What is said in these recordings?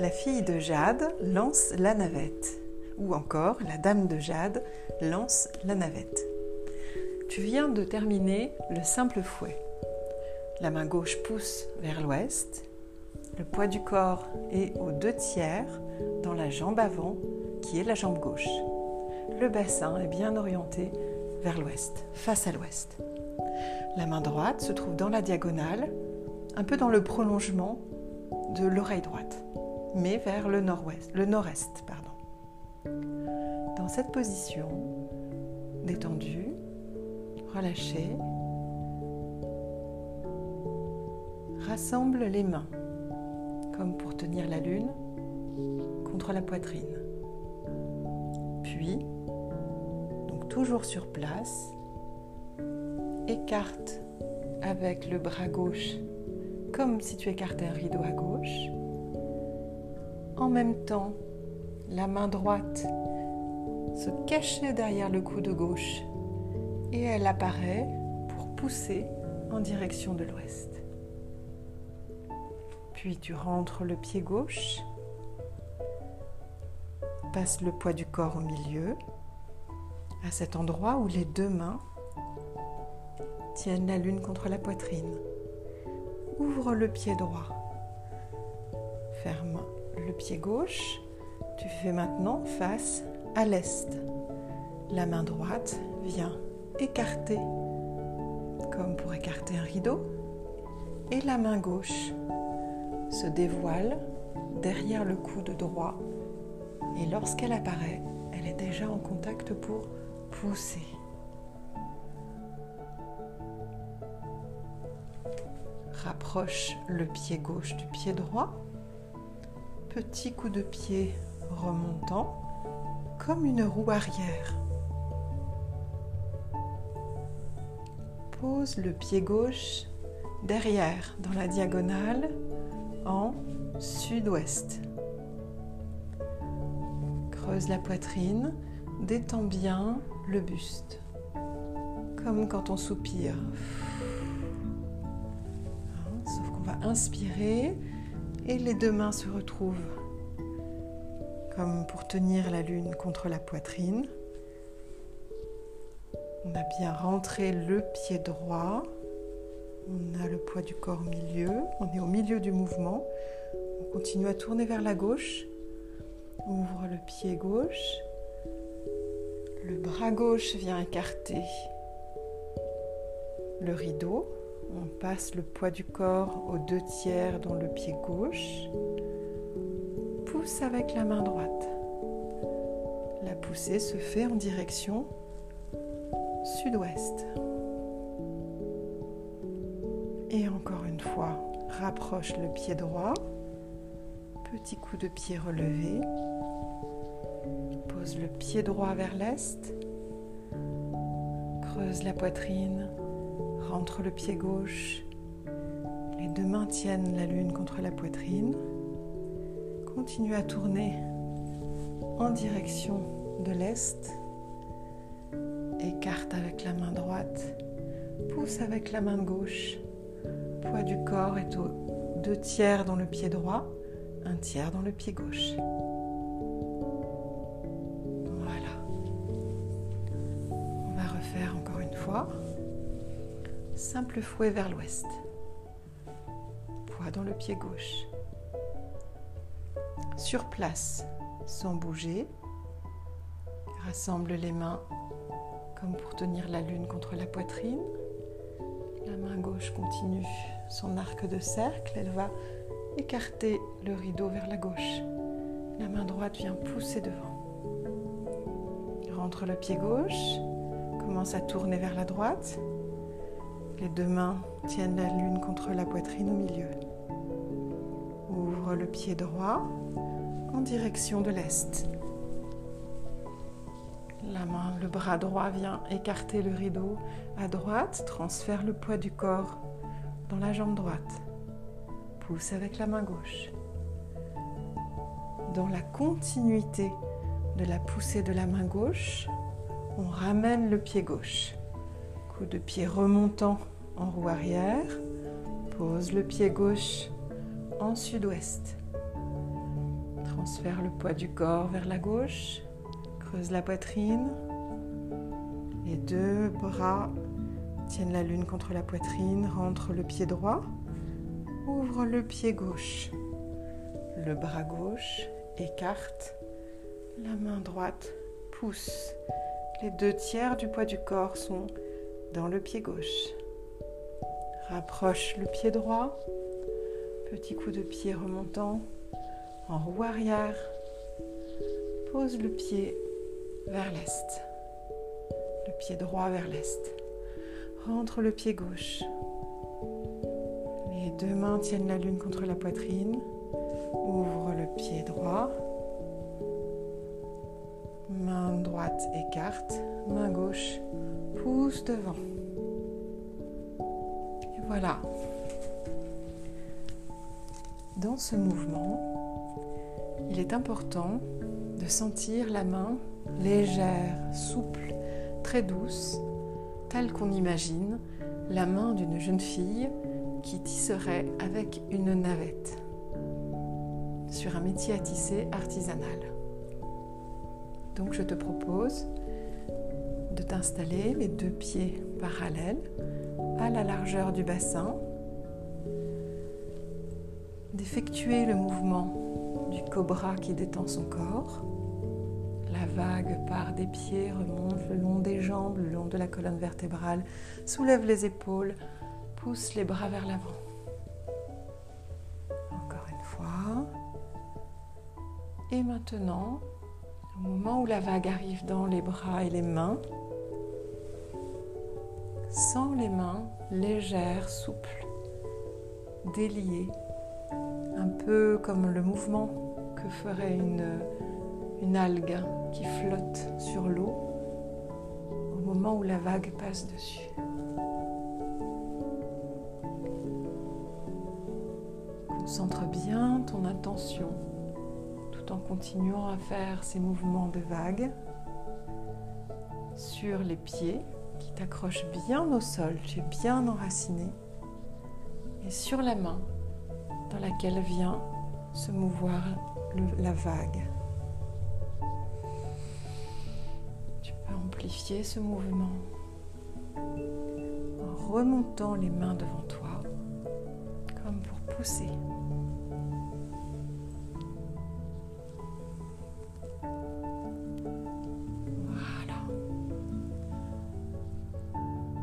La fille de Jade lance la navette. Ou encore, la dame de Jade lance la navette. Tu viens de terminer le simple fouet. La main gauche pousse vers l'ouest. Le poids du corps est aux deux tiers dans la jambe avant, qui est la jambe gauche. Le bassin est bien orienté vers l'ouest, face à l'ouest. La main droite se trouve dans la diagonale, un peu dans le prolongement de l'oreille droite mais vers le nord-est. Dans cette position, détendue, relâchée, rassemble les mains, comme pour tenir la lune, contre la poitrine. Puis, donc toujours sur place, écarte avec le bras gauche comme si tu écartais un rideau à gauche en même temps, la main droite se cachait derrière le coude gauche et elle apparaît pour pousser en direction de l'ouest. Puis tu rentres le pied gauche, passe le poids du corps au milieu, à cet endroit où les deux mains tiennent la lune contre la poitrine. Ouvre le pied droit, pied gauche, tu fais maintenant face à l'est. La main droite vient écarter, comme pour écarter un rideau, et la main gauche se dévoile derrière le coude droit. Et lorsqu'elle apparaît, elle est déjà en contact pour pousser. Rapproche le pied gauche du pied droit petit coup de pied remontant comme une roue arrière. Pose le pied gauche derrière dans la diagonale en sud-ouest. Creuse la poitrine, détends bien le buste, comme quand on soupire. Hein, sauf qu'on va inspirer et les deux mains se retrouvent comme pour tenir la lune contre la poitrine. On a bien rentré le pied droit. On a le poids du corps au milieu. On est au milieu du mouvement. On continue à tourner vers la gauche. Ouvre le pied gauche. Le bras gauche vient écarter le rideau. On passe le poids du corps aux deux tiers dans le pied gauche. Avec la main droite. La poussée se fait en direction sud-ouest. Et encore une fois, rapproche le pied droit. Petit coup de pied relevé. Pose le pied droit vers l'est. Creuse la poitrine. Rentre le pied gauche. Les deux mains tiennent la lune contre la poitrine. Continue à tourner en direction de l'est. Écarte avec la main droite. Pousse avec la main gauche. Poids du corps est aux deux tiers dans le pied droit, un tiers dans le pied gauche. Voilà. On va refaire encore une fois simple fouet vers l'ouest. Poids dans le pied gauche. Sur place, sans bouger, rassemble les mains comme pour tenir la lune contre la poitrine. La main gauche continue son arc de cercle. Elle va écarter le rideau vers la gauche. La main droite vient pousser devant. Rentre le pied gauche. Commence à tourner vers la droite. Les deux mains tiennent la lune contre la poitrine au milieu. Ouvre le pied droit en direction de l'est. La main, le bras droit vient écarter le rideau à droite, transfère le poids du corps dans la jambe droite. Pousse avec la main gauche. Dans la continuité de la poussée de la main gauche, on ramène le pied gauche de pied remontant en roue arrière. Pose le pied gauche en sud-ouest. Transfère le poids du corps vers la gauche. Creuse la poitrine. Les deux bras tiennent la lune contre la poitrine. Rentre le pied droit. Ouvre le pied gauche. Le bras gauche écarte. La main droite pousse. Les deux tiers du poids du corps sont dans le pied gauche. Rapproche le pied droit. Petit coup de pied remontant en roue arrière. Pose le pied vers l'est. Le pied droit vers l'est. Rentre le pied gauche. Les deux mains tiennent la lune contre la poitrine. Ouvre le pied droit. Main droite écarte. Main gauche pousse devant. Et voilà. Dans ce mouvement, il est important de sentir la main légère, souple, très douce, telle qu'on imagine la main d'une jeune fille qui tisserait avec une navette sur un métier à tisser artisanal. Donc je te propose de t'installer les deux pieds parallèles à la largeur du bassin, d'effectuer le mouvement du cobra qui détend son corps. La vague part des pieds, remonte le long des jambes, le long de la colonne vertébrale, soulève les épaules, pousse les bras vers l'avant. Encore une fois. Et maintenant, au moment où la vague arrive dans les bras et les mains, sens les mains légères, souples, déliées, un peu comme le mouvement que ferait une, algue qui flotte sur l'eau au moment où la vague passe dessus. Concentre bien ton attention tout en continuant à faire ces mouvements de vague sur les pieds qui t'accrochent bien au sol, tu es bien enraciné, et sur la main dans laquelle vient se mouvoir la vague. Tu peux amplifier ce mouvement en remontant les mains devant toi, comme pour pousser. Voilà.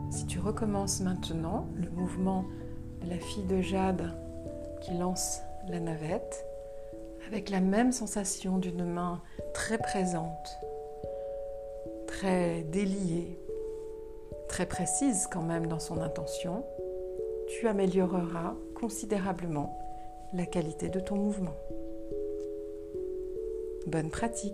Si tu recommences maintenant le mouvement de la fille de Jade qui lance la navette avec la même sensation d'une main très présente, très déliée, très précise quand même dans son intention, tu amélioreras considérablement la qualité de ton mouvement. Bonne pratique